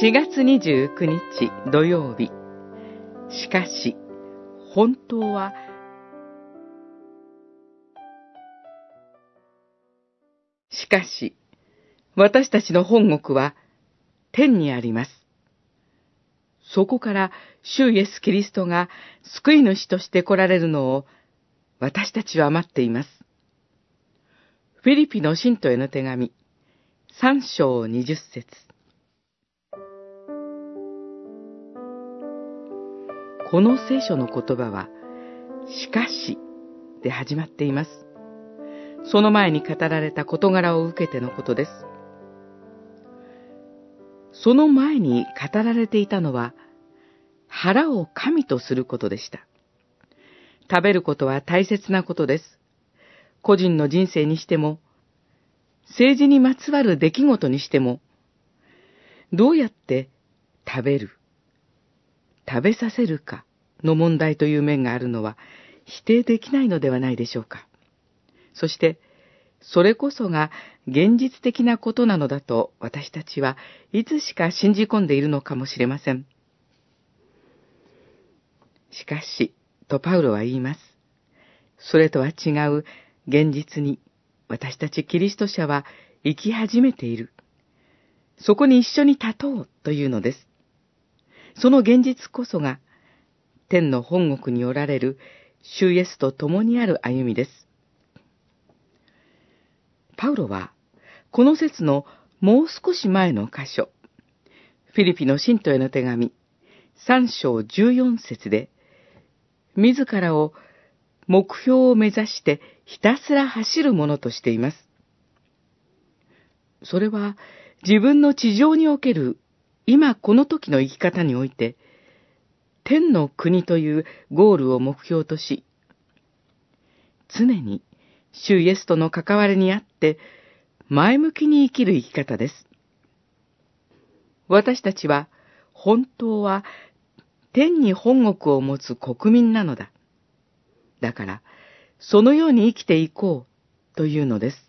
4月29日土曜日。しかし、本当は、しかし、私たちの本国は天にあります。そこから主イエス・キリストが救い主として来られるのを私たちは待っています。フィリピの信徒への手紙、三章二十節この聖書の言葉は、しかし、で始まっています。その前に語られた事柄を受けてのことです。その前に語られていたのは、腹を神とすることでした。食べることは大切なことです。個人の人生にしても、政治にまつわる出来事にしても、どうやって食べる、食べさせるかの問題という面があるのは否定できないのではないでしょうか。そして、それこそが現実的なことなのだと私たちはいつしか信じ込んでいるのかもしれません。しかし、とパウロは言います。それとは違う現実に私たちキリスト者は生き始めている。そこに一緒に立とうというのです。その現実こそが、天の本国におられる主イエスと共にある歩みです。パウロは、この説のもう少し前の箇所、フィリピの信徒への手紙、三章十四節で、自らを目標を目指してひたすら走るものとしています。それは自分の地上における今この時の生き方において、天の国というゴールを目標とし、常に主イエスとの関わりにあって前向きに生きる生き方です。私たちは本当は天に本国を持つ国民なのだ。だから、そのように生きていこうというのです。